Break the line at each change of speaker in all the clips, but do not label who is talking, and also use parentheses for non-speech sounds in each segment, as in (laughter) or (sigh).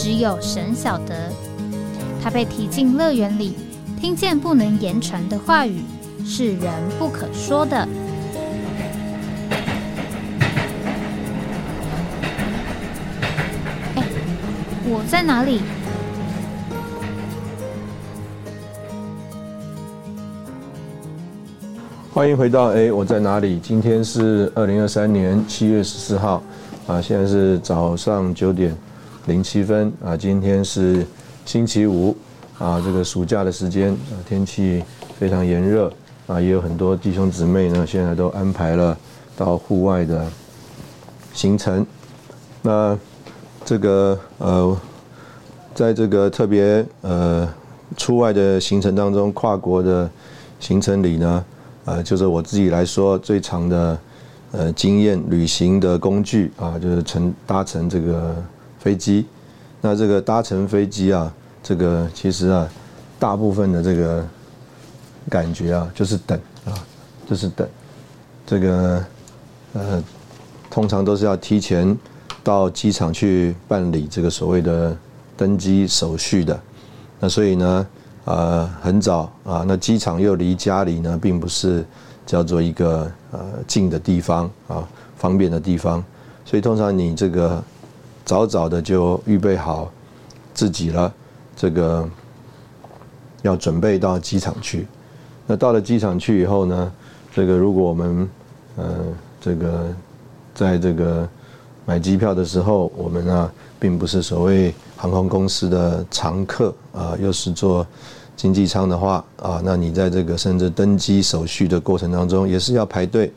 只有神晓得，他被提进乐园里，听见不能言传的话语，是人不可说的。哎，我在哪里？
欢迎回到哎，我在哪里？今天是二零二三年七月十四号，啊，现在是早上九点。零七分啊，今天是星期五啊，这个暑假的时间，天气非常炎热啊，也有很多弟兄姊妹呢，现在都安排了到户外的行程。那这个呃，在这个特别呃出外的行程当中，跨国的行程里呢，呃，就是我自己来说最长的呃经验旅行的工具啊，就是乘搭乘这个。飞机，那这个搭乘飞机啊，这个其实啊，大部分的这个感觉啊，就是等啊，就是等，这个呃，通常都是要提前到机场去办理这个所谓的登机手续的。那所以呢，呃，很早啊，那机场又离家里呢，并不是叫做一个呃近的地方啊，方便的地方，所以通常你这个。早早的就预备好自己了，这个要准备到机场去。那到了机场去以后呢，这个如果我们呃这个在这个买机票的时候，我们呢并不是所谓航空公司的常客啊，又是做经济舱的话啊，那你在这个甚至登机手续的过程当中也是要排队，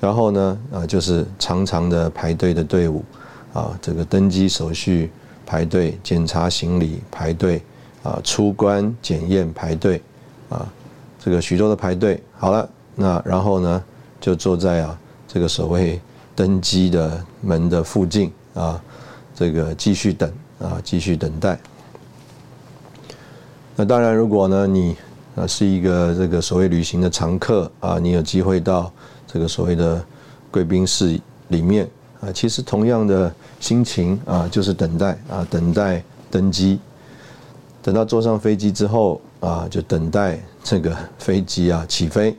然后呢啊就是长长的排队的队伍。啊，这个登机手续排队，检查行李排队，啊，出关检验排队，啊，这个许多的排队。好了，那然后呢，就坐在啊这个所谓登机的门的附近啊，这个继续等啊，继续等待。那当然，如果呢你啊是一个这个所谓旅行的常客啊，你有机会到这个所谓的贵宾室里面。啊，其实同样的心情啊，就是等待啊，等待登机，等到坐上飞机之后啊，就等待这个飞机啊起飞。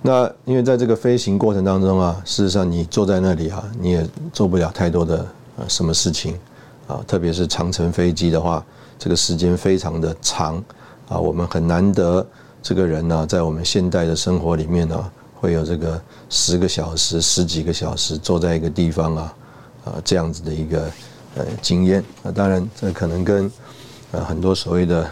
那因为在这个飞行过程当中啊，事实上你坐在那里啊，你也做不了太多的呃什么事情啊，特别是长程飞机的话，这个时间非常的长啊，我们很难得这个人呢，在我们现代的生活里面呢。会有这个十个小时、十几个小时坐在一个地方啊，啊这样子的一个呃经验啊，当然这可能跟呃很多所谓的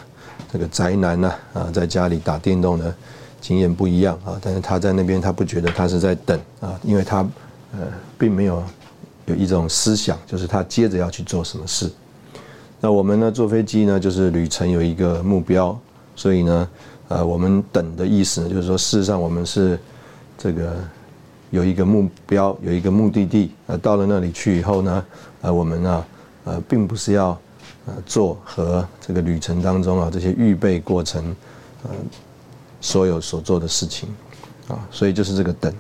这个宅男呢啊在家里打电动的经验不一样啊，但是他在那边他不觉得他是在等啊，因为他呃并没有有一种思想，就是他接着要去做什么事。那我们呢坐飞机呢就是旅程有一个目标，所以呢呃我们等的意思呢就是说事实上我们是。这个有一个目标，有一个目的地，呃，到了那里去以后呢，呃，我们呢，呃，并不是要呃做和这个旅程当中啊这些预备过程，呃，所有所做的事情，啊，所以就是这个等。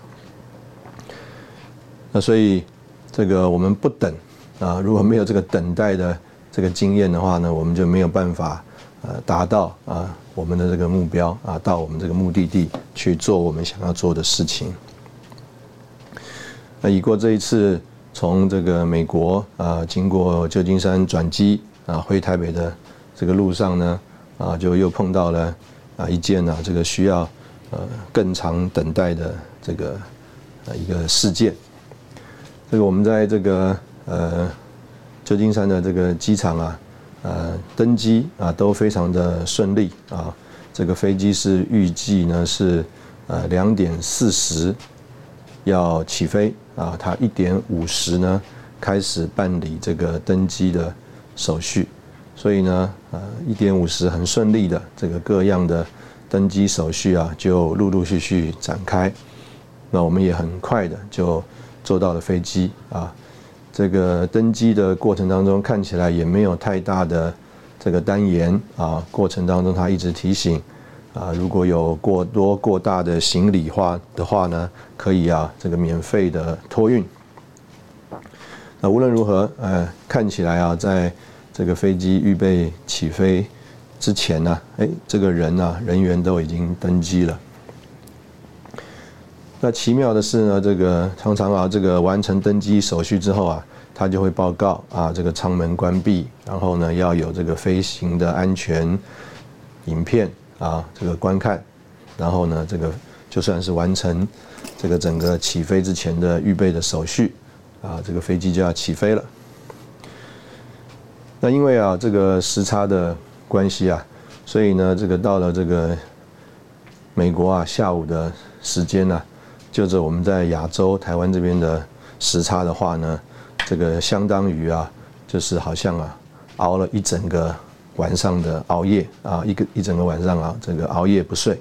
那所以这个我们不等啊，如果没有这个等待的这个经验的话呢，我们就没有办法呃达到啊。我们的这个目标啊，到我们这个目的地去做我们想要做的事情。那已过这一次从这个美国啊，经过旧金山转机啊，回台北的这个路上呢，啊，就又碰到了啊一件啊这个需要呃更长等待的这个呃一个事件。这个我们在这个呃旧金山的这个机场啊。呃，登机啊都非常的顺利啊。这个飞机是预计呢是呃两点四十要起飞啊，它一点五十呢开始办理这个登机的手续，所以呢，呃，一点五十很顺利的这个各样的登机手续啊，就陆陆续续展开。那我们也很快的就坐到了飞机啊。这个登机的过程当中，看起来也没有太大的这个单言啊。过程当中，他一直提醒啊，如果有过多过大的行李话的话呢，可以啊，这个免费的托运。那无论如何，呃，看起来啊，在这个飞机预备起飞之前呢，哎，这个人啊，人员都已经登机了。那奇妙的是呢，这个常常啊，这个完成登机手续之后啊，他就会报告啊，这个舱门关闭，然后呢，要有这个飞行的安全影片啊，这个观看，然后呢，这个就算是完成这个整个起飞之前的预备的手续啊，这个飞机就要起飞了。那因为啊，这个时差的关系啊，所以呢，这个到了这个美国啊下午的时间呢。就着我们在亚洲台湾这边的时差的话呢，这个相当于啊，就是好像啊，熬了一整个晚上的熬夜啊，一个一整个晚上啊，这个熬夜不睡，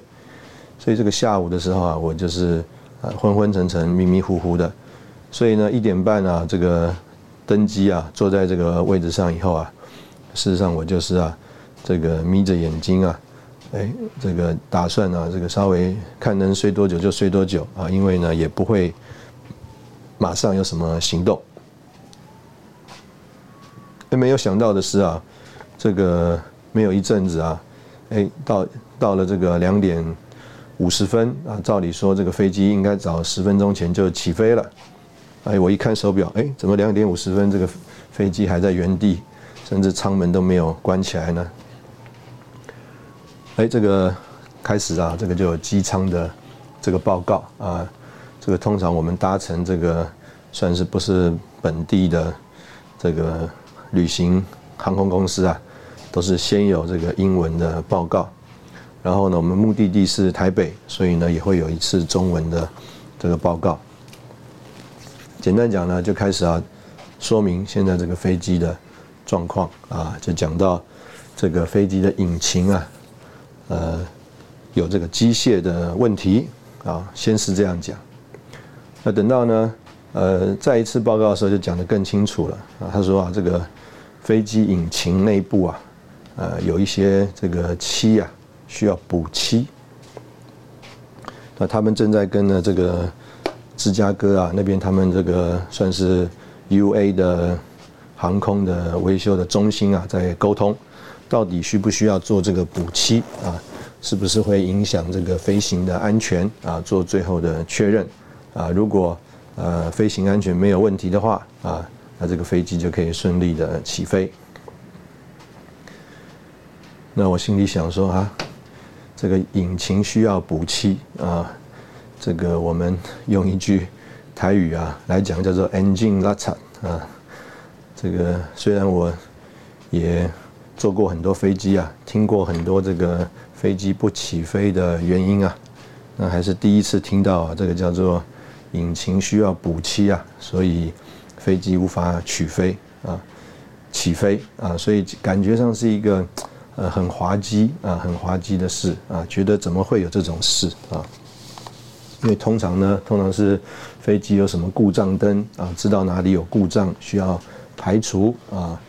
所以这个下午的时候啊，我就是啊昏昏沉沉、迷迷糊糊的，所以呢一点半啊，这个登机啊，坐在这个位置上以后啊，事实上我就是啊，这个眯着眼睛啊。哎，这个打算呢，这个稍微看能睡多久就睡多久啊，因为呢也不会马上有什么行动。哎，没有想到的是啊，这个没有一阵子啊，哎，到到了这个两点五十分啊，照理说这个飞机应该早十分钟前就起飞了。哎，我一看手表，哎，怎么两点五十分这个飞机还在原地，甚至舱门都没有关起来呢？哎，这个开始啊，这个就有机舱的这个报告啊。这个通常我们搭乘这个算是不是本地的这个旅行航空公司啊，都是先有这个英文的报告，然后呢，我们目的地是台北，所以呢也会有一次中文的这个报告。简单讲呢，就开始啊说明现在这个飞机的状况啊，就讲到这个飞机的引擎啊。呃，有这个机械的问题啊，先是这样讲。那等到呢，呃，再一次报告的时候就讲得更清楚了啊。他说啊，这个飞机引擎内部啊，呃，有一些这个漆啊，需要补漆。那他们正在跟呢这个芝加哥啊那边，他们这个算是 U A 的航空的维修的中心啊，在沟通。到底需不需要做这个补漆啊？是不是会影响这个飞行的安全啊？做最后的确认啊？如果呃飞行安全没有问题的话啊，那这个飞机就可以顺利的起飞。那我心里想说啊，这个引擎需要补漆啊，这个我们用一句台语啊来讲叫做 “engine l a t 啊。这个虽然我也。坐过很多飞机啊，听过很多这个飞机不起飞的原因啊，那还是第一次听到啊，这个叫做引擎需要补漆啊，所以飞机无法起飞啊，起飞啊，所以感觉上是一个呃很滑稽啊，很滑稽的事啊，觉得怎么会有这种事啊？因为通常呢，通常是飞机有什么故障灯啊，知道哪里有故障需要排除啊，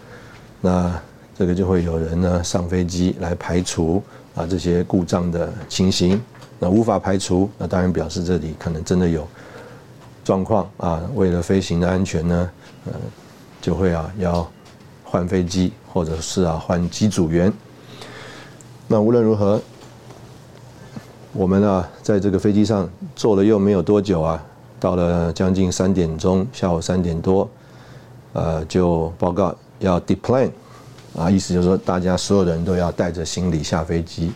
那。这个就会有人呢上飞机来排除啊这些故障的情形，那无法排除，那当然表示这里可能真的有状况啊。为了飞行的安全呢，呃，就会啊要换飞机，或者是啊换机组员。那无论如何，我们啊在这个飞机上坐了又没有多久啊，到了将近三点钟，下午三点多，呃，就报告要 deplane。啊，意思就是说，大家所有的人都要带着行李下飞机。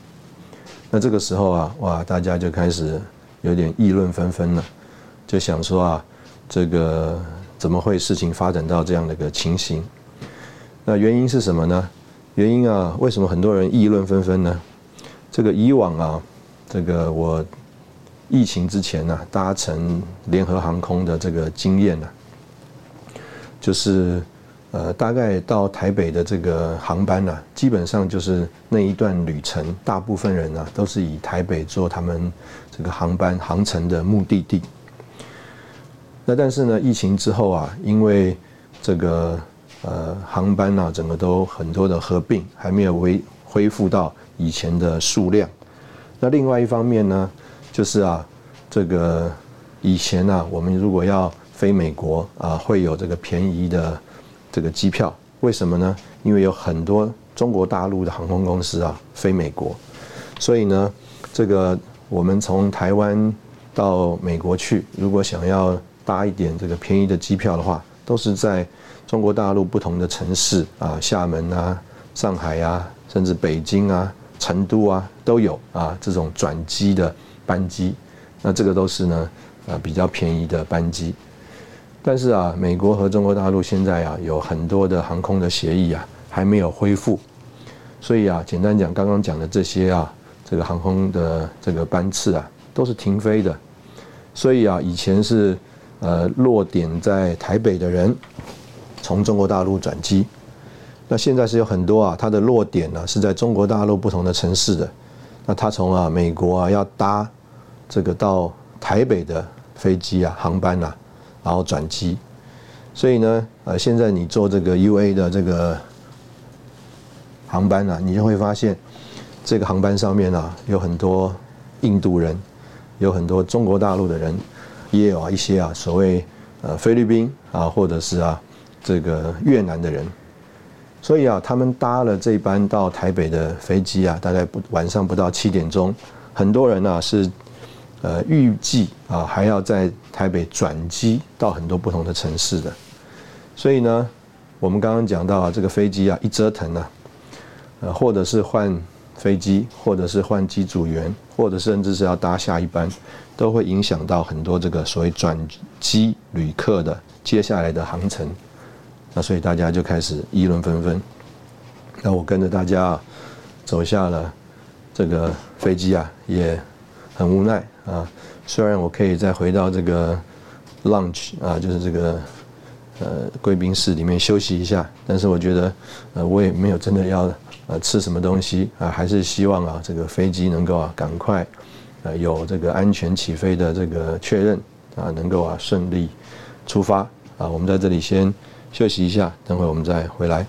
那这个时候啊，哇，大家就开始有点议论纷纷了，就想说啊，这个怎么会事情发展到这样的一个情形？那原因是什么呢？原因啊，为什么很多人议论纷纷呢？这个以往啊，这个我疫情之前呢，搭乘联合航空的这个经验呢，就是呃，大概到台北的这个航班呢，基本上就是那一段旅程，大部分人呢都是以台北做他们这个航班航程的目的地。那但是呢，疫情之后啊，因为这个呃航班呢，整个都很多的合并，还没有恢恢复到以前的数量。那另外一方面呢，就是啊，这个以前呢，我们如果要飞美国啊，会有这个便宜的这个机票。为什么呢？因为有很多中国大陆的航空公司啊飞美国，所以呢，这个我们从台湾到美国去，如果想要搭一点这个便宜的机票的话，都是在中国大陆不同的城市啊，厦门啊、上海啊，甚至北京啊、成都啊都有啊这种转机的班机。那这个都是呢，呃比较便宜的班机。但是啊，美国和中国大陆现在啊有很多的航空的协议啊还没有恢复，所以啊，简单讲，刚刚讲的这些啊，这个航空的这个班次啊都是停飞的。所以啊，以前是。呃，落点在台北的人，从中国大陆转机，那现在是有很多啊，它的落点呢是在中国大陆不同的城市的，那他从啊美国啊要搭这个到台北的飞机啊航班呐，然后转机，所以呢，呃，现在你坐这个 U A 的这个航班呢，你就会发现这个航班上面啊有很多印度人，有很多中国大陆的人。也有啊一些啊所谓呃菲律宾啊或者是啊这个越南的人，所以啊他们搭了这班到台北的飞机啊，大概不晚上不到七点钟，很多人呢是呃预计啊还要在台北转机到很多不同的城市的，所以呢我们刚刚讲到啊这个飞机啊一折腾呢，呃或者是换飞机，或者是换机组员，或者甚至是要搭下一班。都会影响到很多这个所谓转机旅客的接下来的航程，那所以大家就开始议论纷纷。那我跟着大家啊走下了这个飞机啊，也很无奈啊。虽然我可以再回到这个 lunch 啊，就是这个呃贵宾室里面休息一下，但是我觉得呃我也没有真的要呃吃什么东西啊，还是希望啊这个飞机能够啊赶快。呃，有这个安全起飞的这个确认啊，能够啊顺利出发啊，我们在这里先休息一下，等会我们再回来。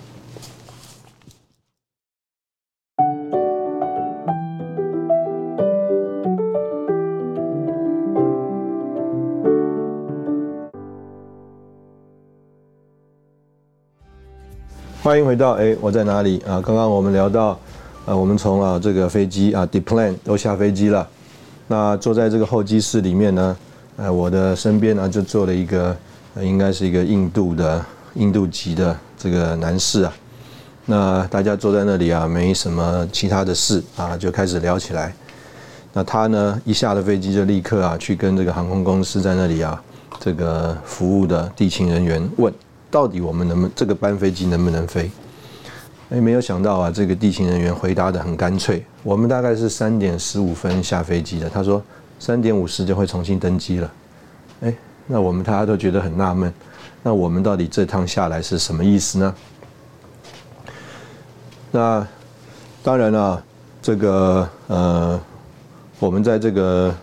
欢迎回到哎，我在哪里啊？刚刚我们聊到，呃，我们从啊这个飞机啊，deplane 都下飞机了。那坐在这个候机室里面呢，呃，我的身边呢就坐了一个，应该是一个印度的印度籍的这个男士啊。那大家坐在那里啊，没什么其他的事啊，就开始聊起来。那他呢一下了飞机就立刻啊去跟这个航空公司在那里啊这个服务的地勤人员问，到底我们能不能这个班飞机能不能飞？哎，没有想到啊，这个地勤人员回答的很干脆。我们大概是三点十五分下飞机的，他说三点五十就会重新登机了。哎，那我们大家都觉得很纳闷，那我们到底这趟下来是什么意思呢？那当然了，这个呃，我们在这个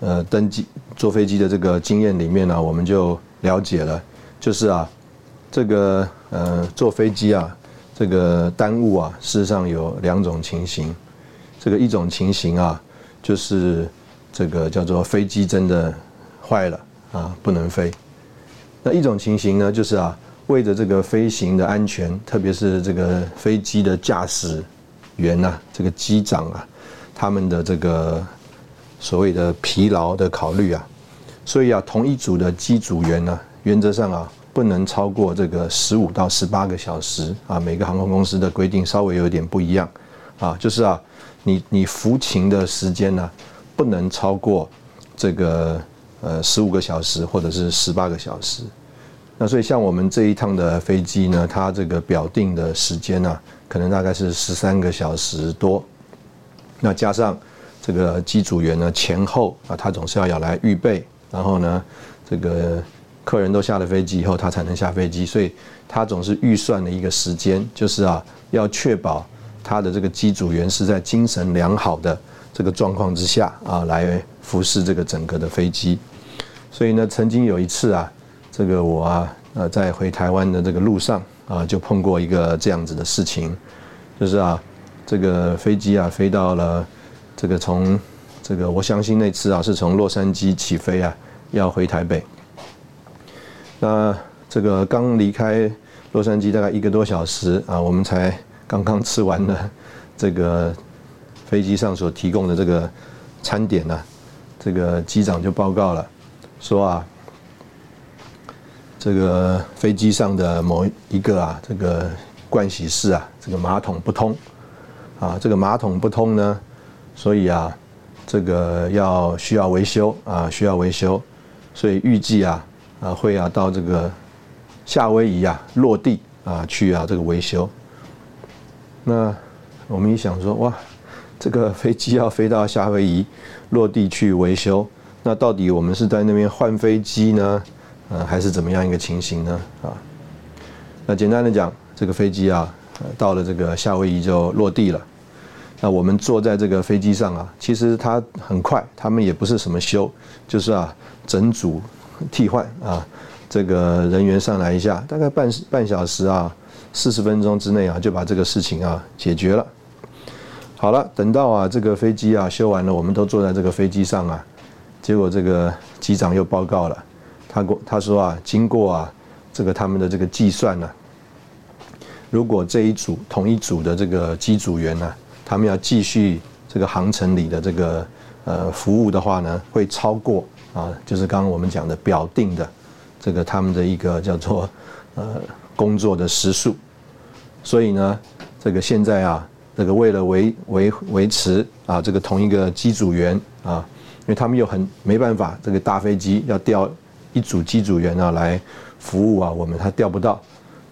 呃登机坐飞机的这个经验里面呢，我们就了解了，就是啊，这个呃坐飞机啊。这个耽误啊，事实上有两种情形。这个一种情形啊，就是这个叫做飞机真的坏了啊，不能飞。那一种情形呢，就是啊，为着这个飞行的安全，特别是这个飞机的驾驶员呐，这个机长啊，他们的这个所谓的疲劳的考虑啊，所以啊，同一组的机组员呢，原则上啊。不能超过这个十五到十八个小时啊，每个航空公司的规定稍微有点不一样啊，就是啊，你你服勤的时间呢，不能超过这个呃十五个小时或者是十八个小时。那所以像我们这一趟的飞机呢，它这个表定的时间呢，可能大概是十三个小时多。那加上这个机组员呢前后啊，他总是要要来预备，然后呢这个。客人都下了飞机以后，他才能下飞机，所以他总是预算了一个时间，就是啊，要确保他的这个机组员是在精神良好的这个状况之下啊，来服侍这个整个的飞机。所以呢，曾经有一次啊，这个我啊，呃，在回台湾的这个路上啊，就碰过一个这样子的事情，就是啊，这个飞机啊，飞到了这个从这个，我相信那次啊，是从洛杉矶起飞啊，要回台北。那这个刚离开洛杉矶大概一个多小时啊，我们才刚刚吃完了这个飞机上所提供的这个餐点呢，这个机长就报告了。说啊，这个飞机上的某一个啊，这个盥洗室啊，这个马桶不通，啊，这个马桶不通呢，所以啊，这个要需要维修啊，需要维修，所以预计啊，啊会啊到这个夏威夷啊落地啊去啊这个维修。那我们一想说，哇，这个飞机要飞到夏威夷落地去维修。那到底我们是在那边换飞机呢，呃，还是怎么样一个情形呢？啊，那简单的讲，这个飞机啊，到了这个夏威夷就落地了。那我们坐在这个飞机上啊，其实它很快，他们也不是什么修，就是啊，整组替换啊，这个人员上来一下，大概半半小时啊，四十分钟之内啊，就把这个事情啊解决了。好了，等到啊这个飞机啊修完了，我们都坐在这个飞机上啊。结果这个机长又报告了，他过他说啊，经过啊这个他们的这个计算呢，如果这一组同一组的这个机组员呢，他们要继续这个航程里的这个呃服务的话呢，会超过啊，就是刚刚我们讲的表定的这个他们的一个叫做呃工作的时数，所以呢，这个现在啊，这个为了维维维持啊这个同一个机组员啊。因为他们又很没办法，这个大飞机要调一组机组员啊来服务啊，我们他调不到，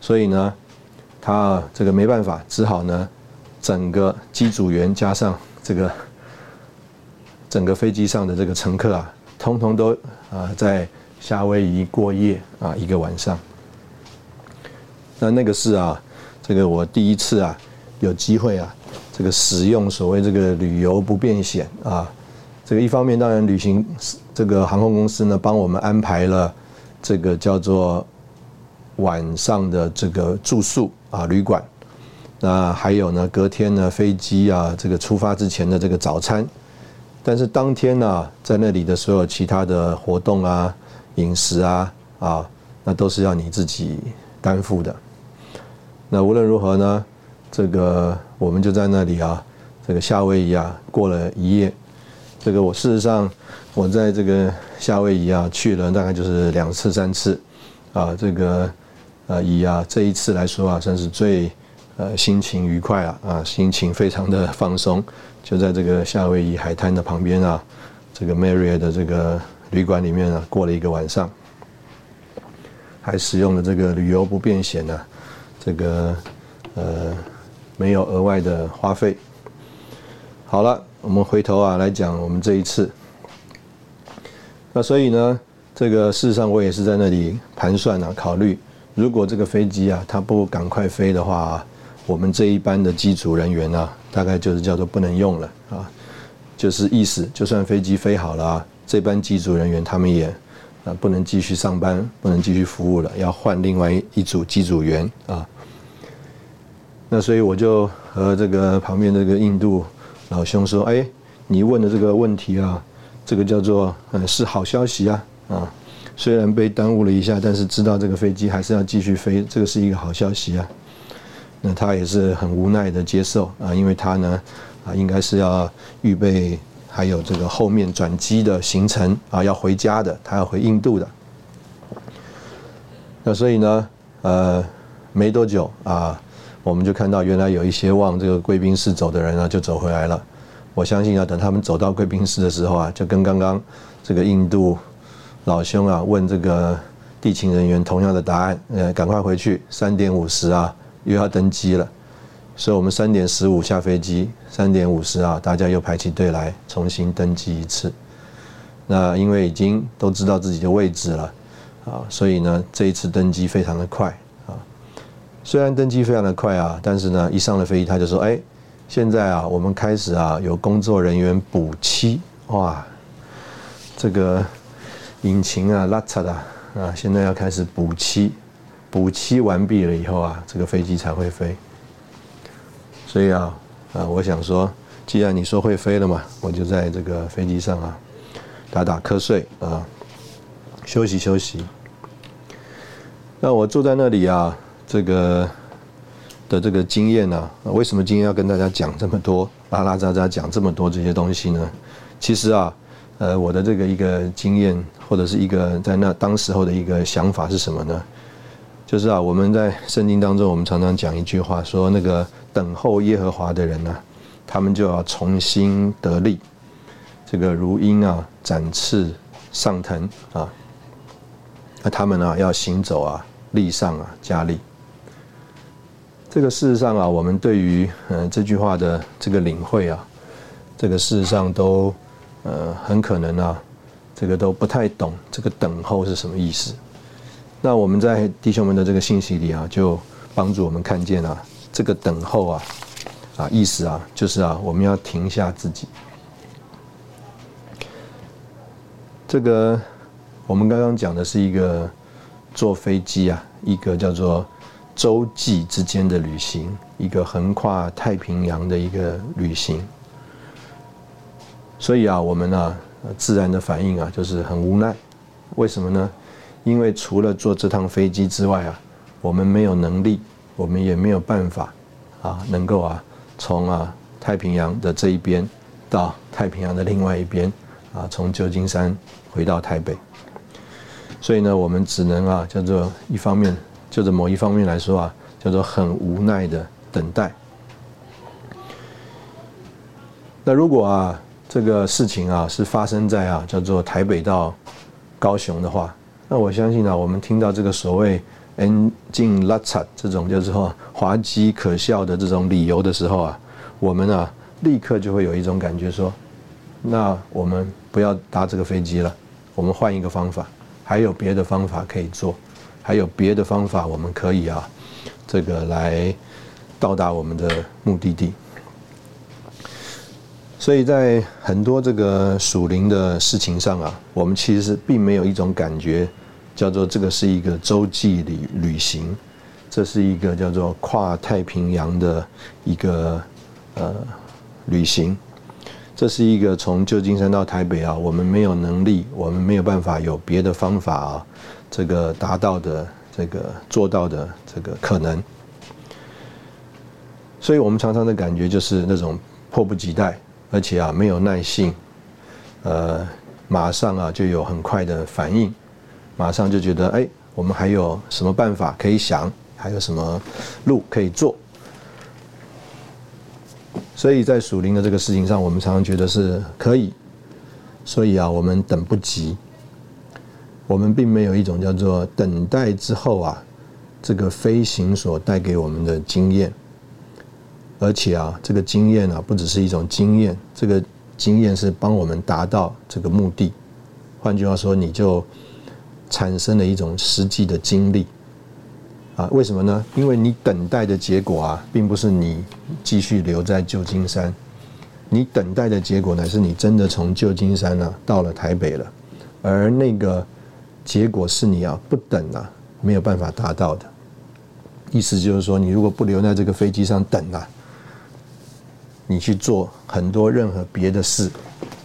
所以呢，他这个没办法，只好呢，整个机组员加上这个整个飞机上的这个乘客啊，通通都啊在夏威夷过夜啊一个晚上。那那个是啊，这个我第一次啊有机会啊，这个使用所谓这个旅游不便险啊。这个一方面，当然旅行这个航空公司呢，帮我们安排了这个叫做晚上的这个住宿啊旅馆，那还有呢，隔天呢飞机啊这个出发之前的这个早餐，但是当天呢在那里的所有其他的活动啊、饮食啊啊，那都是要你自己担负的。那无论如何呢，这个我们就在那里啊，这个夏威夷啊过了一夜。这个我事实上，我在这个夏威夷啊去了大概就是两次三次，啊，这个呃以啊这一次来说啊，算是最呃心情愉快啊啊心情非常的放松，就在这个夏威夷海滩的旁边啊，这个 Marriott 的这个旅馆里面啊过了一个晚上，还使用了这个旅游不便险呢，这个呃没有额外的花费。好了。我们回头啊来讲我们这一次，那所以呢，这个事实上我也是在那里盘算啊，考虑如果这个飞机啊它不赶快飞的话，我们这一班的机组人员啊，大概就是叫做不能用了啊，就是意思就算飞机飞好了啊，这班机组人员他们也啊不能继续上班，不能继续服务了，要换另外一组机组员啊。那所以我就和这个旁边这个印度。老兄说：“哎，你问的这个问题啊，这个叫做呃是好消息啊啊，虽然被耽误了一下，但是知道这个飞机还是要继续飞，这个是一个好消息啊。那他也是很无奈的接受啊，因为他呢啊应该是要预备还有这个后面转机的行程啊，要回家的，他要回印度的。那所以呢，呃，没多久啊。”我们就看到，原来有一些往这个贵宾室走的人呢，就走回来了。我相信啊，等他们走到贵宾室的时候啊，就跟刚刚这个印度老兄啊问这个地勤人员同样的答案，呃，赶快回去，三点五十啊又要登机了。所以我们三点十五下飞机，三点五十啊，大家又排起队来重新登机一次。那因为已经都知道自己的位置了啊，所以呢，这一次登机非常的快啊。虽然登机非常的快啊，但是呢，一上了飞机他就说：“哎，现在啊，我们开始啊，有工作人员补漆，哇，这个引擎啊，拉扯的啊，现在要开始补漆，补漆完毕了以后啊，这个飞机才会飞。所以啊，啊，我想说，既然你说会飞了嘛，我就在这个飞机上啊，打打瞌睡啊，休息休息。”那我坐在那里啊，这个的这个经验呢，为什么今天要跟大家讲这么多，拉拉杂杂讲这么多这些东西呢？其实啊，呃，我的这个一个经验，或者是一个在那当时候的一个想法是什么呢？就是啊，我们在圣经当中，我们常常讲一句话，说那个等候耶和华的人呢，他们就要重新得力，这个如鹰啊展翅上腾啊。那他们呢，要行走啊，力上啊，加力。这个事实上啊，我们对于嗯这句话的这个领会啊，这个事实上都呃很可能啊，这个都不太懂这个等候是什么意思。那我们在弟兄们的这个信息里啊，就帮助我们看见啊，这个等候啊，啊意思啊，就是啊，我们要停下自己，这个。我们刚刚讲的是一个坐飞机啊，一个叫做洲际之间的旅行，一个横跨太平洋的一个旅行。所以啊，我们呢自然的反应啊，就是很无奈。为什么呢？因为除了坐这趟飞机之外啊，我们没有能力，我们也没有办法啊，能够啊从啊太平洋的这一边到太平洋的另外一边啊，从旧金山回到台北。所以呢，我们只能啊，叫做一方面，就着某一方面来说啊，叫做很无奈的等待。那如果啊，这个事情啊是发生在啊，叫做台北到高雄的话，那我相信啊，我们听到这个所谓 “engine l t 这种就是说滑稽可笑的这种理由的时候啊，我们啊立刻就会有一种感觉说，那我们不要搭这个飞机了，我们换一个方法。还有别的方法可以做，还有别的方法我们可以啊，这个来到达我们的目的地。所以在很多这个属灵的事情上啊，我们其实并没有一种感觉，叫做这个是一个洲际旅旅行，这是一个叫做跨太平洋的一个呃旅行。这是一个从旧金山到台北啊，我们没有能力，我们没有办法有别的方法啊，这个达到的这个做到的这个可能，所以我们常常的感觉就是那种迫不及待，而且啊没有耐性，呃，马上啊就有很快的反应，马上就觉得哎，我们还有什么办法可以想，还有什么路可以做。所以在属灵的这个事情上，我们常常觉得是可以，所以啊，我们等不及，我们并没有一种叫做等待之后啊，这个飞行所带给我们的经验，而且啊，这个经验啊，不只是一种经验，这个经验是帮我们达到这个目的。换句话说，你就产生了一种实际的经历。啊，为什么呢？因为你等待的结果啊，并不是你继续留在旧金山，你等待的结果乃是你真的从旧金山呢到了台北了，而那个结果是你啊不等啊没有办法达到的。意思就是说，你如果不留在这个飞机上等啊，你去做很多任何别的事，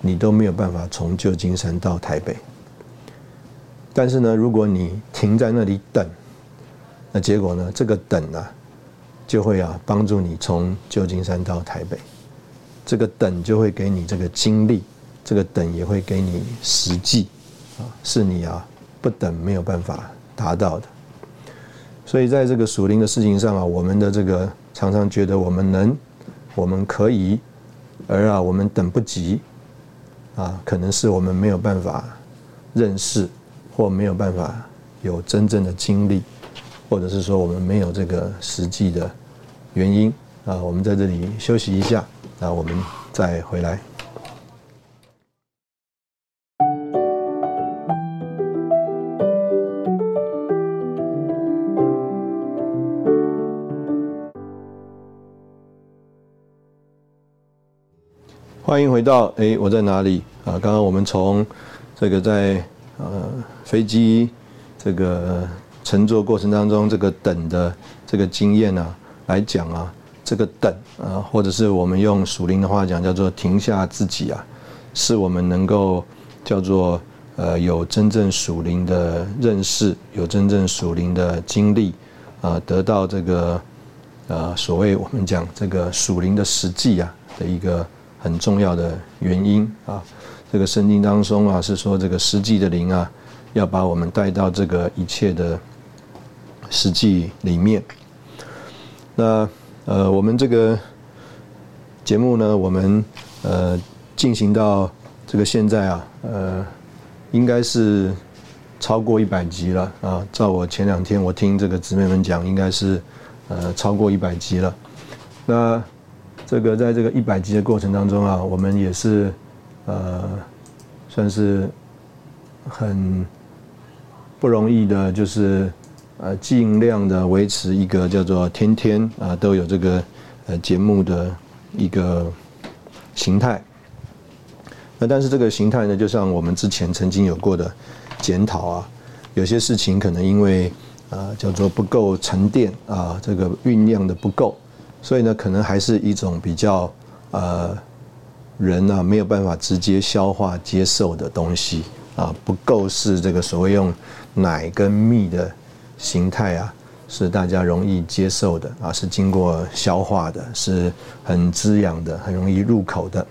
你都没有办法从旧金山到台北。但是呢，如果你停在那里等，那结果呢？这个等啊，就会啊帮助你从旧金山到台北。这个等就会给你这个经历，这个等也会给你实际，啊，是你啊不等没有办法达到的。所以在这个属灵的事情上啊，我们的这个常常觉得我们能，我们可以，而啊我们等不及，啊，可能是我们没有办法认识，或没有办法有真正的经历。或者是说我们没有这个实际的原因啊，我们在这里休息一下，那我们再回来。欢迎回到哎，我在哪里啊？刚刚我们从这个在呃飞机这个乘坐过程当中这个等的这个经验啊来讲啊，这个等啊，或者是我们用属灵的话讲叫做停下自己啊，是我们能够叫做呃有真正属灵的认识，有真正属灵的经历啊，得到这个呃所谓我们讲这个属灵的实际啊的一个很重要的原因啊。这个圣经当中啊，是说这个实际的灵啊，要把我们带到这个一切的实际里面。那呃，我们这个节目呢，我们呃进行到这个现在啊，呃，应该是超过一百集了啊。照我前两天我听这个姊妹们讲，应该是呃超过一百集了。那这个在这个一百集的过程当中啊，我们也是。呃，算是很不容易的，就是呃尽量的维持一个叫做天天啊都有这个呃节目的一个形态。那但是这个形态呢，就像我们之前曾经有过的检讨啊，有些事情可能因为啊叫做不够沉淀啊，这个酝酿的不够，所以呢，可能还是一种比较呃。人呢没有办法直接消化接受的东西啊，不够是这个所谓用奶跟蜜的形态啊，是大家容易接受的啊，是经过消化的，是很滋养的，很容易入口的。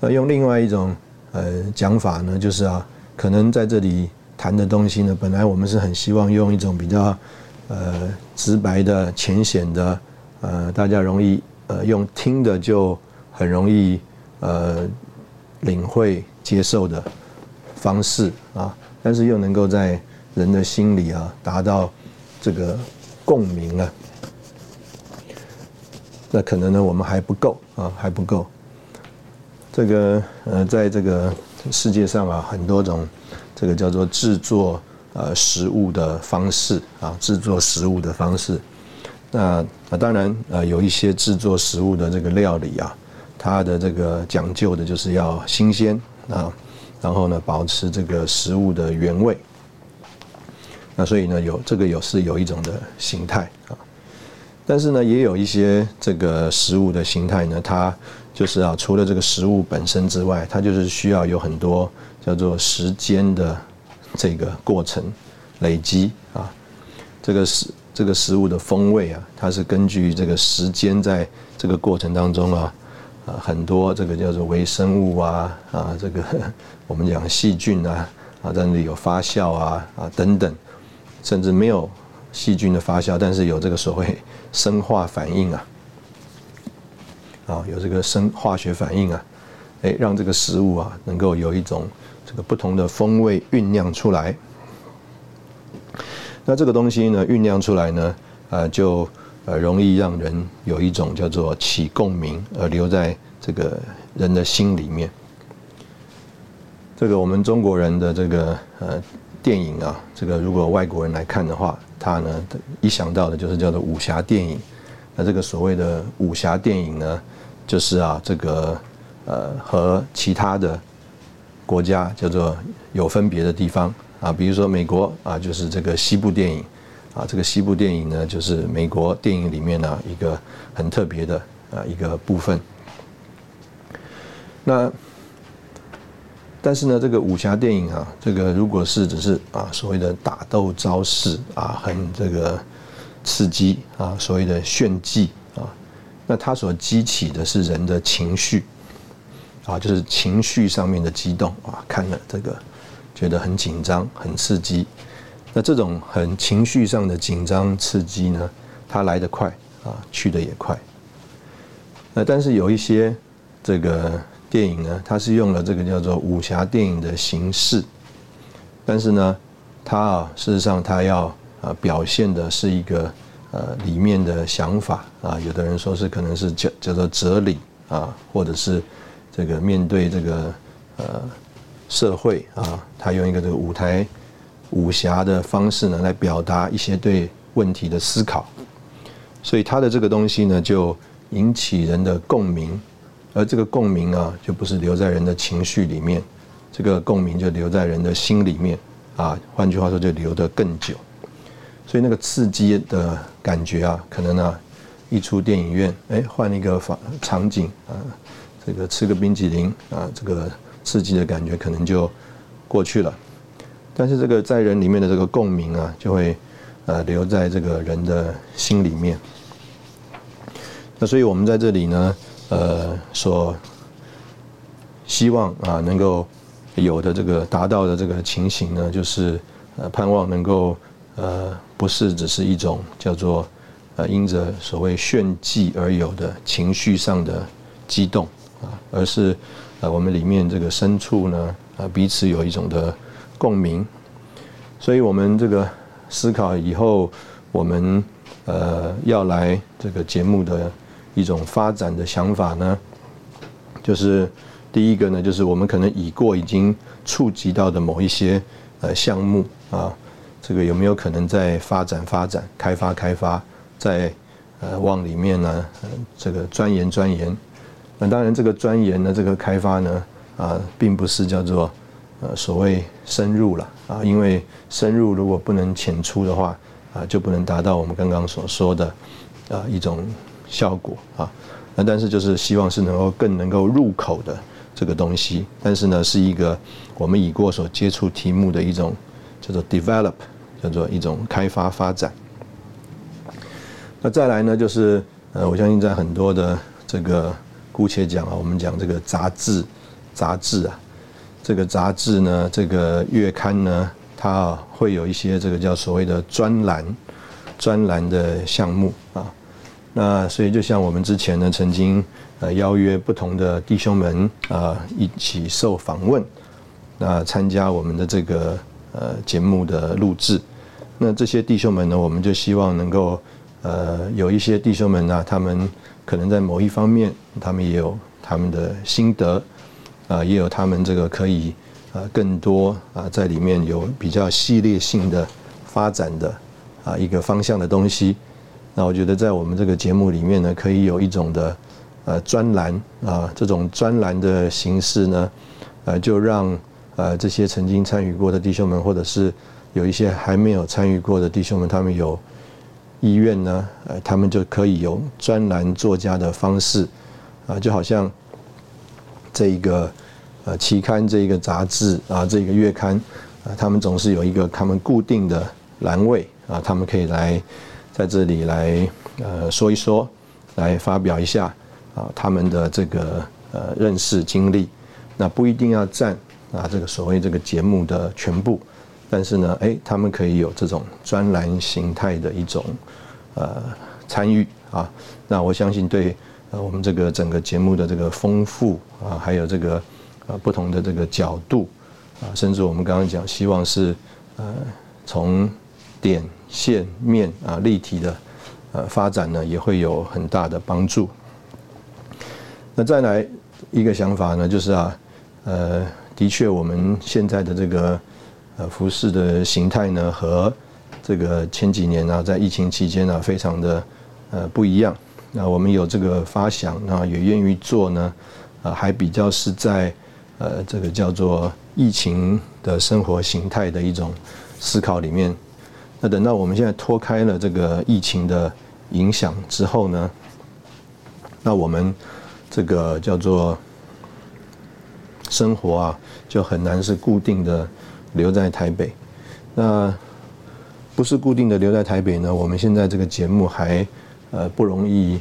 那用另外一种呃讲法呢，就是啊，可能在这里谈的东西呢，本来我们是很希望用一种比较呃直白的、浅显的，呃，大家容易呃用听的就。很容易呃领会接受的方式啊，但是又能够在人的心里啊达到这个共鸣啊，那可能呢我们还不够啊还不够。这个呃在这个世界上啊很多种这个叫做制作呃食物的方式啊制作食物的方式，那那当然呃有一些制作食物的这个料理啊。它的这个讲究的就是要新鲜啊，然后呢保持这个食物的原味。那所以呢有这个有是有一种的形态啊，但是呢也有一些这个食物的形态呢，它就是啊除了这个食物本身之外，它就是需要有很多叫做时间的这个过程累积啊，这个食这个食物的风味啊，它是根据这个时间在这个过程当中啊。啊，很多这个叫做微生物啊，啊，这个 (laughs) 我们讲细菌啊，啊，在那里有发酵啊，啊等等，甚至没有细菌的发酵，但是有这个所谓生化反应啊，啊，有这个生化学反应啊，哎，让这个食物啊能够有一种这个不同的风味酝酿出来。那这个东西呢，酝酿出来呢，啊，就。呃，容易让人有一种叫做起共鸣，而留在这个人的心里面。这个我们中国人的这个呃电影啊，这个如果外国人来看的话，他呢一想到的就是叫做武侠电影。那这个所谓的武侠电影呢，就是啊这个呃和其他的国家叫做有分别的地方啊，比如说美国啊，就是这个西部电影。啊，这个西部电影呢，就是美国电影里面呢一个很特别的啊一个部分。那但是呢，这个武侠电影啊，这个如果是只是啊所谓的打斗招式啊，很这个刺激啊，所谓的炫技啊，那它所激起的是人的情绪啊，就是情绪上面的激动啊，看了这个觉得很紧张、很刺激。那这种很情绪上的紧张刺激呢，它来得快啊，去的也快。那但是有一些这个电影呢，它是用了这个叫做武侠电影的形式，但是呢，它啊，事实上它要啊表现的是一个呃里面的想法啊，有的人说是可能是叫叫做哲理啊，或者是这个面对这个呃社会啊，他用一个这个舞台。武侠的方式呢，来表达一些对问题的思考，所以他的这个东西呢，就引起人的共鸣，而这个共鸣啊，就不是留在人的情绪里面，这个共鸣就留在人的心里面啊。换句话说，就留得更久。所以那个刺激的感觉啊，可能啊，一出电影院，哎，换一个场场景啊，这个吃个冰淇淋啊，这个刺激的感觉可能就过去了。但是这个在人里面的这个共鸣啊，就会呃留在这个人的心里面。那所以我们在这里呢。呃，所希望啊能够有的这个达到的这个情形呢，就是呃盼望能够呃不是只是一种叫做呃因着所谓炫技而有的情绪上的激动而是呃我们里面这个深处呢啊彼此有一种的共鸣，所以我们这个思考以后我们呃要来这个节目的。一种发展的想法呢，就是第一个呢，就是我们可能已过已经触及到的某一些呃项目啊，这个有没有可能在发展发展、开发开发，在呃往里面呢，这个钻研钻研。那当然，这个钻研呢，这个开发呢，啊，并不是叫做呃所谓深入了啊，因为深入如果不能浅出的话啊，就不能达到我们刚刚所说的啊一种。效果啊，那但是就是希望是能够更能够入口的这个东西，但是呢是一个我们已过所接触题目的一种叫做 develop，叫做一种开发发展。那再来呢就是呃，我相信在很多的这个姑且讲啊，我们讲这个杂志杂志啊，这个杂志呢，这个月刊呢，它会有一些这个叫所谓的专栏专栏的项目啊。那所以就像我们之前呢，曾经呃邀约不同的弟兄们啊一起受访问，那参加我们的这个呃节目的录制。那这些弟兄们呢，我们就希望能够呃有一些弟兄们呢，他们可能在某一方面，他们也有他们的心得啊，也有他们这个可以呃更多啊在里面有比较系列性的发展的啊一个方向的东西。那我觉得在我们这个节目里面呢，可以有一种的呃专栏啊，这种专栏的形式呢，呃，就让呃这些曾经参与过的弟兄们，或者是有一些还没有参与过的弟兄们，他们有医院呢，呃，他们就可以有专栏作家的方式啊，就好像这一个呃期刊、这一个杂志啊、这个月刊啊，他们总是有一个他们固定的栏位啊，他们可以来。在这里来呃说一说，来发表一下啊他们的这个呃认识经历，那不一定要占啊这个所谓这个节目的全部，但是呢，哎，他们可以有这种专栏形态的一种呃参与啊，那我相信对呃我们这个整个节目的这个丰富啊，还有这个呃不同的这个角度啊，甚至我们刚刚讲，希望是呃从点。线面啊，立体的呃发展呢，也会有很大的帮助。那再来一个想法呢，就是啊，呃，的确我们现在的这个服饰的形态呢，和这个前几年啊，在疫情期间呢，非常的呃不一样。那我们有这个发想，那也愿意做呢，呃，还比较是在呃这个叫做疫情的生活形态的一种思考里面。那等到我们现在脱开了这个疫情的影响之后呢，那我们这个叫做生活啊，就很难是固定的留在台北。那不是固定的留在台北呢？我们现在这个节目还呃不容易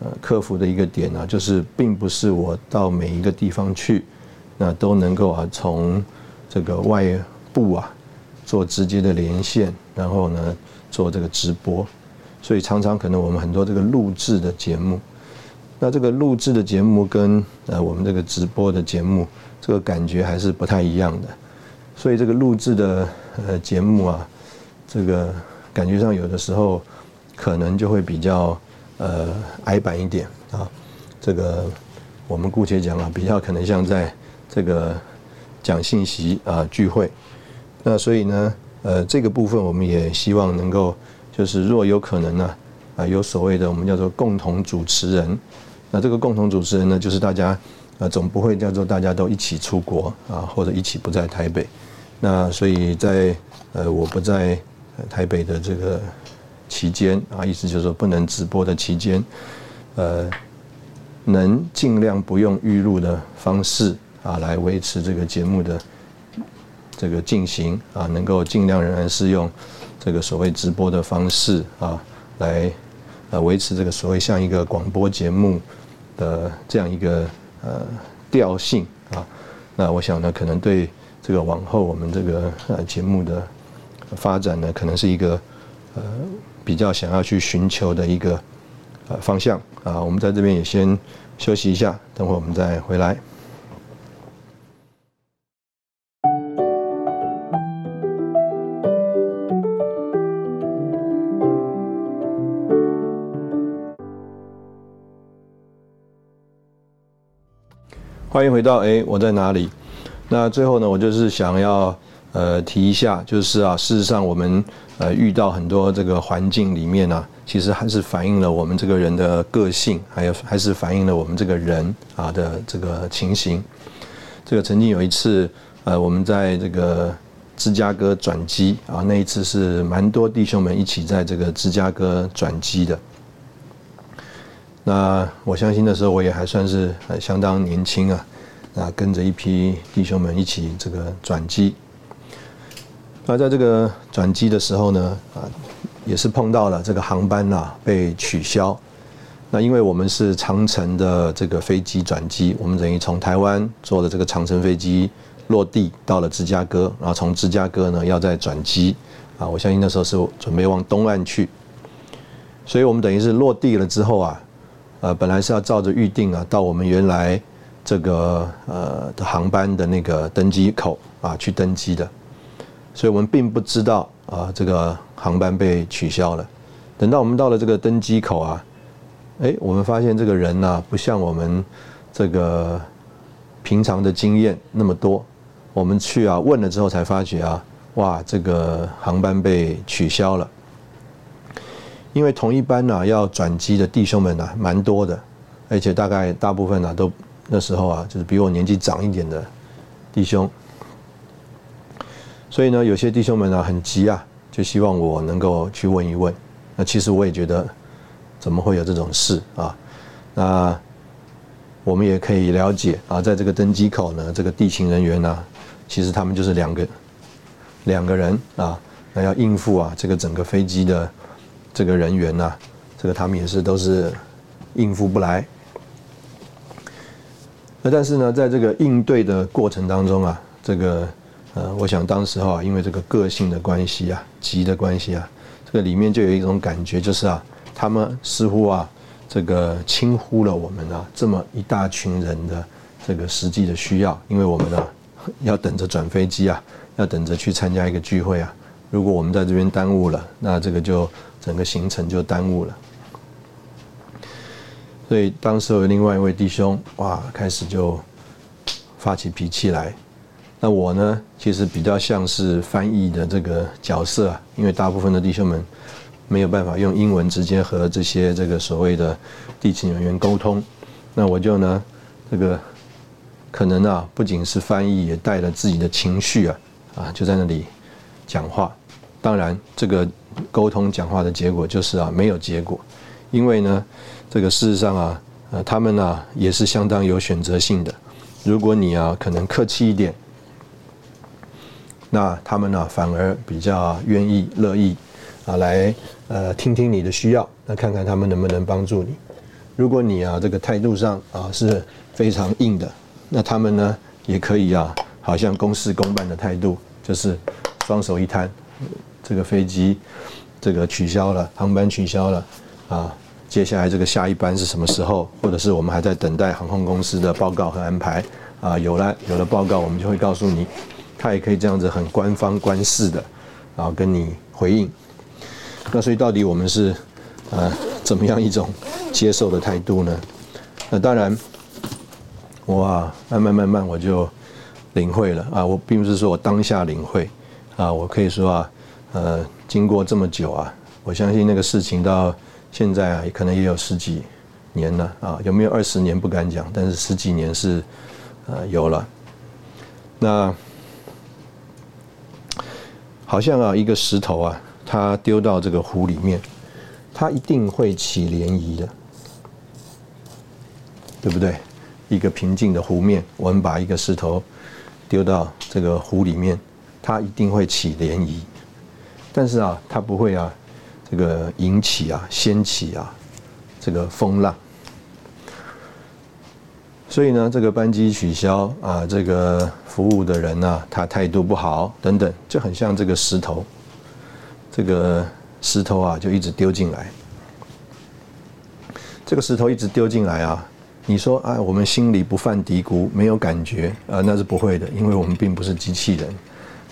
呃克服的一个点呢，就是并不是我到每一个地方去，那都能够啊从这个外部啊做直接的连线。然后呢，做这个直播，所以常常可能我们很多这个录制的节目，那这个录制的节目跟呃我们这个直播的节目，这个感觉还是不太一样的。所以这个录制的呃节目啊，这个感觉上有的时候可能就会比较呃矮板一点啊。这个我们姑且讲啊，比较可能像在这个讲信息啊聚会，那所以呢。呃，这个部分我们也希望能够，就是若有可能呢，啊，有所谓的我们叫做共同主持人，那这个共同主持人呢，就是大家，呃，总不会叫做大家都一起出国啊，或者一起不在台北。那所以在呃我不在台北的这个期间啊，意思就是说不能直播的期间，呃，能尽量不用预录的方式啊，来维持这个节目的这个进行啊，能够尽量仍然是用这个所谓直播的方式啊，来呃维持这个所谓像一个广播节目的这样一个呃调性啊。那我想呢，可能对。这个往后我们这个呃节目的发展呢，可能是一个呃比较想要去寻求的一个呃方向啊。我们在这边也先休息一下，等会我们再回来。欢迎回到哎，我在哪里？那最后呢，我就是想要呃提一下，就是啊，事实上我们呃遇到很多这个环境里面呢，其实还是反映了我们这个人的个性，还有还是反映了我们这个人啊的这个情形。这个曾经有一次，呃，我们在这个芝加哥转机啊，那一次是蛮多弟兄们一起在这个芝加哥转机的。那我相信那时候我也还算是相当年轻啊。啊，跟着一批弟兄们一起这个转机。那在这个转机的时候呢，啊，也是碰到了这个航班呐被取消。那因为我们是长城的这个飞机转机，我们等于从台湾坐的这个长城飞机落地到了芝加哥，然后从芝加哥呢要再转机。啊，我相信那时候是准备往东岸去。所以我们等于是落地了之后啊，呃，本来是要照着预定啊，到我们原来。这个呃的航班的那个登机口啊，去登机的，所以我们并不知道啊，这个航班被取消了。等到我们到了这个登机口啊，哎，我们发现这个人呢，不像我们这个平常的经验那么多。我们去啊问了之后，才发觉啊，哇，这个航班被取消了。因为同一班呢要转机的弟兄们呢蛮多的，而且大概大部分呢都。那时候啊，就是比我年纪长一点的弟兄，所以呢，有些弟兄们呢很急啊，就希望我能够去问一问。那其实我也觉得，怎么会有这种事啊？那我们也可以了解啊，在这个登机口呢，这个地勤人员呢，其实他们就是两个两个人啊，那要应付啊这个整个飞机的这个人员呢，这个他们也是都是应付不来。那但是呢，在这个应对的过程当中啊，这个呃，我想当时候啊，因为这个个性的关系啊，急的关系啊，这个里面就有一种感觉，就是啊，他们似乎啊，这个轻忽了我们啊，这么一大群人的这个实际的需要，因为我们呢要等着转飞机啊，要等着去参加一个聚会啊，如果我们在这边耽误了，那这个就整个行程就耽误了。所以当时有另外一位弟兄，哇，开始就发起脾气来。那我呢，其实比较像是翻译的这个角色啊，因为大部分的弟兄们没有办法用英文直接和这些这个所谓的地勤人员沟通，那我就呢，这个可能啊，不仅是翻译，也带了自己的情绪啊，啊，就在那里讲话。当然，这个沟通讲话的结果就是啊，没有结果，因为呢。这个事实上啊，呃，他们呢也是相当有选择性的。如果你啊可能客气一点，那他们呢反而比较愿意乐意啊来呃听听你的需要，那看看他们能不能帮助你。如果你啊这个态度上啊是非常硬的，那他们呢也可以啊，好像公事公办的态度，就是双手一摊，这个飞机这个取消了，航班取消了啊。接下来这个下一班是什么时候？或者是我们还在等待航空公司的报告和安排啊？有了有了报告，我们就会告诉你。他也可以这样子很官方官式的，然后跟你回应。那所以到底我们是呃怎么样一种接受的态度呢？那当然，我啊慢慢慢慢我就领会了啊。我并不是说我当下领会啊，我可以说啊，呃，经过这么久啊，我相信那个事情到。现在啊，可能也有十几年了啊，有没有二十年不敢讲，但是十几年是呃有了。那好像啊，一个石头啊，它丢到这个湖里面，它一定会起涟漪的，对不对？一个平静的湖面，我们把一个石头丢到这个湖里面，它一定会起涟漪，但是啊，它不会啊，这个引起啊，掀起啊，这个风浪。所以呢，这个班机取消啊，这个服务的人呢，他态度不好等等，就很像这个石头，这个石头啊，就一直丢进来，这个石头一直丢进来啊。你说啊，我们心里不犯嘀咕，没有感觉啊，那是不会的，因为我们并不是机器人，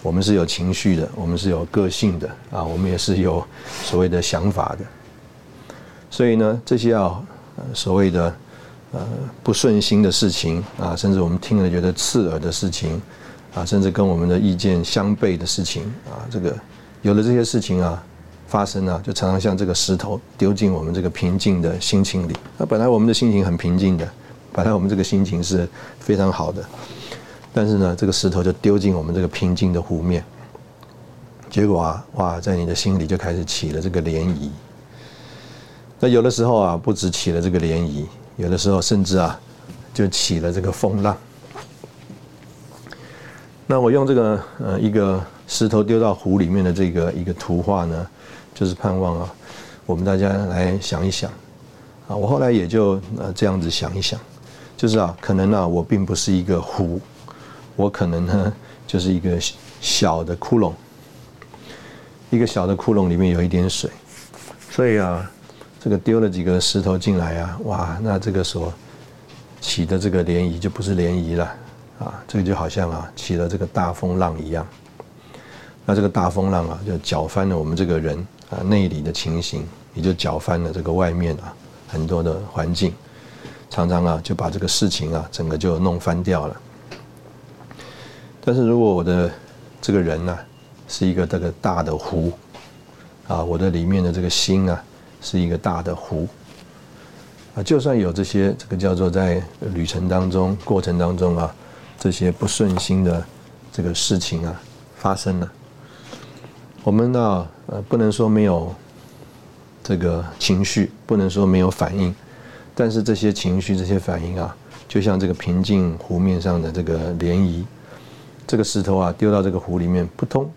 我们是有情绪的，我们是有个性的啊，我们也是有所谓的想法的。所以呢，这些啊，所谓的呃不顺心的事情啊，甚至我们听了觉得刺耳的事情啊，甚至跟我们的意见相悖的事情啊，这个有了这些事情啊。发生啊，就常常像这个石头丢进我们这个平静的心情里。那本来我们的心情很平静的，本来我们这个心情是非常好的，但是呢，这个石头就丢进我们这个平静的湖面。结果啊，哇，在你的心里就开始起了这个涟漪。那有的时候啊，不止起了这个涟漪，有的时候甚至啊，就起了这个风浪。那我用这个呃一个石头丢到湖里面的这个一个图画呢？就是盼望啊，我们大家来想一想啊。我后来也就呃这样子想一想，就是啊，可能呢我并不是一个湖，我可能呢 (laughs) 就是一个小的窟窿，一个小的窟窿里面有一点水，所以啊，这个丢了几个石头进来啊，哇，那这个所起的这个涟漪就不是涟漪了啊，这个就好像啊起了这个大风浪一样，那这个大风浪啊就搅翻了我们这个人。啊，内里的情形也就搅翻了这个外面啊，很多的环境，常常啊就把这个事情啊整个就弄翻掉了。但是如果我的这个人呢是一个这个大的湖，啊，我的里面的这个心啊是一个大的湖，啊，就算有这些这个叫做在旅程当中过程当中啊这些不顺心的这个事情啊发生了。我们呢，呃，不能说没有这个情绪，不能说没有反应，但是这些情绪、这些反应啊，就像这个平静湖面上的这个涟漪，这个石头啊丢到这个湖里面，扑通，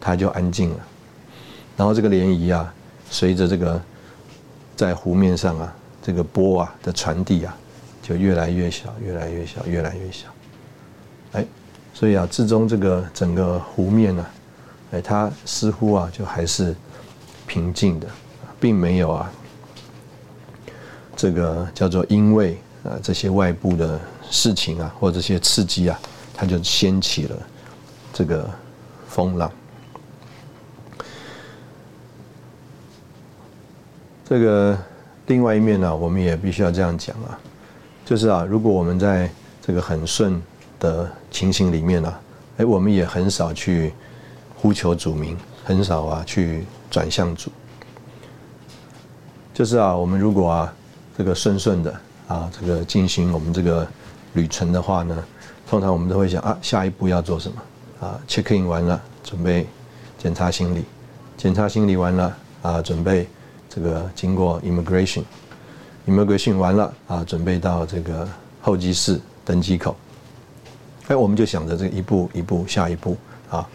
它就安静了。然后这个涟漪啊，随着这个在湖面上啊这个波啊的传递啊，就越来越小，越来越小，越来越小。哎，所以啊，至终这个整个湖面呢。哎，它似乎啊，就还是平静的，并没有啊，这个叫做因为啊这些外部的事情啊，或这些刺激啊，它就掀起了这个风浪。这个另外一面呢，我们也必须要这样讲啊，就是啊，如果我们在这个很顺的情形里面呢，哎，我们也很少去。呼求主名，很少啊去转向主。就是啊，我们如果啊这个顺顺的啊这个进行我们这个旅程的话呢，通常我们都会想啊下一步要做什么啊？check in 完了，准备检查行李，检查行李完了啊，准备这个经过 immigration，immigration 完了啊，准备到这个候机室登机口。哎，我们就想着这一步一步下一步啊。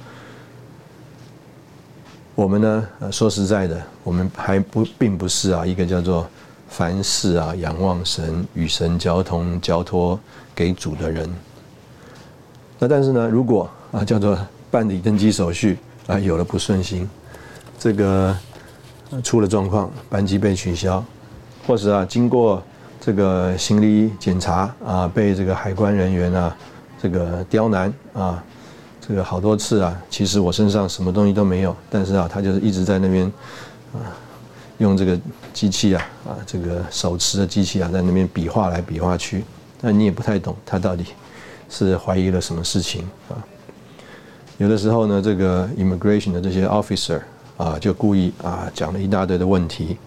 我们呢，说实在的，我们还不并不是啊，一个叫做凡事啊仰望神、与神交通、交托给主的人。那但是呢，如果啊叫做办理登机手续啊有了不顺心，这个出了状况，班机被取消，或是啊经过这个行李检查啊被这个海关人员啊这个刁难啊。这个好多次啊，其实我身上什么东西都没有，但是啊，他就是一直在那边啊，用这个机器啊啊，这个手持的机器啊，在那边比划来比划去，那你也不太懂他到底是怀疑了什么事情啊。有的时候呢，这个 immigration 的这些 officer 啊，就故意啊讲了一大堆的问题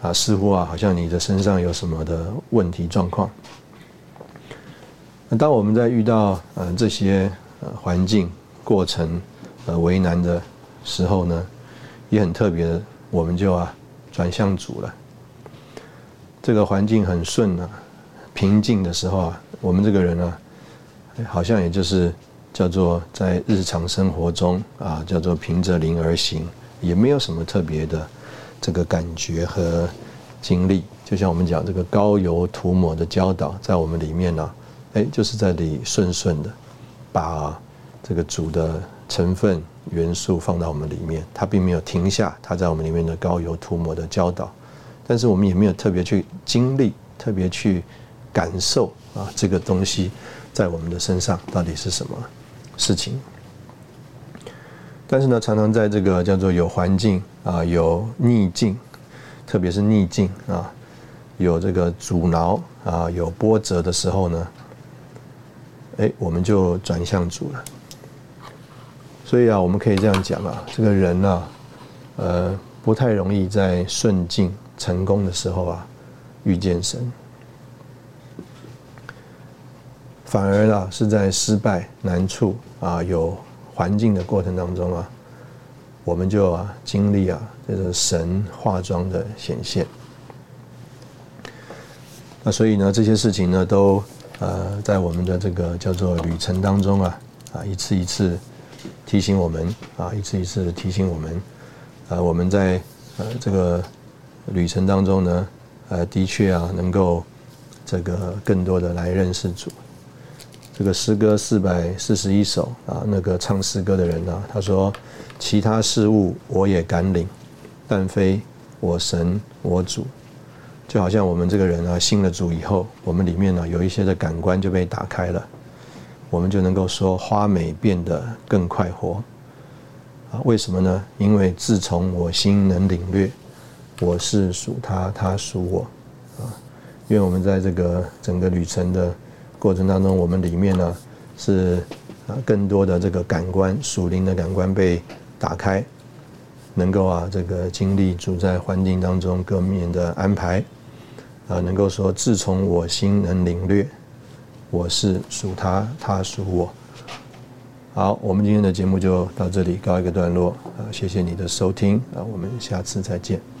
啊，似乎啊，好像你的身上有什么的问题状况。当我们在遇到呃这些呃环境过程呃为难的时候呢，也很特别的，我们就啊转向主了。这个环境很顺啊，平静的时候啊，我们这个人呢，好像也就是叫做在日常生活中啊，叫做凭着灵而行，也没有什么特别的。这个感觉和经历，就像我们讲这个高油涂抹的教导，在我们里面呢，哎，就是在里顺顺的把这个主的成分元素放到我们里面，它并没有停下，它在我们里面的高油涂抹的教导，但是我们也没有特别去经历，特别去感受啊，这个东西在我们的身上到底是什么事情。但是呢，常常在这个叫做有环境啊，有逆境，特别是逆境啊，有这个阻挠啊，有波折的时候呢，哎，我们就转向主了。所以啊，我们可以这样讲啊，这个人呢，呃，不太容易在顺境成功的时候啊遇见神，反而啊是在失败难处啊有。环境的过程当中啊，我们就啊经历啊这个神化妆的显现。那所以呢，这些事情呢，都呃在我们的这个叫做旅程当中啊啊一次一次提醒我们啊一次一次提醒我们啊我们在呃这个旅程当中呢呃的确啊能够这个更多的来认识主。这个诗歌四百四十一首啊，那个唱诗歌的人呢，他说：“其他事物我也敢领，但非我神我主。”就好像我们这个人啊，信了主以后，我们里面呢有一些的感官就被打开了，我们就能够说花美变得更快活。啊，为什么呢？因为自从我心能领略，我是属他，他属我。啊，因为我们在这个整个旅程的。过程当中，我们里面呢是啊更多的这个感官属灵的感官被打开，能够啊这个经历主在环境当中各面的安排，啊能够说自从我心能领略，我是属他，他属我。好，我们今天的节目就到这里告一个段落啊，谢谢你的收听啊，我们下次再见。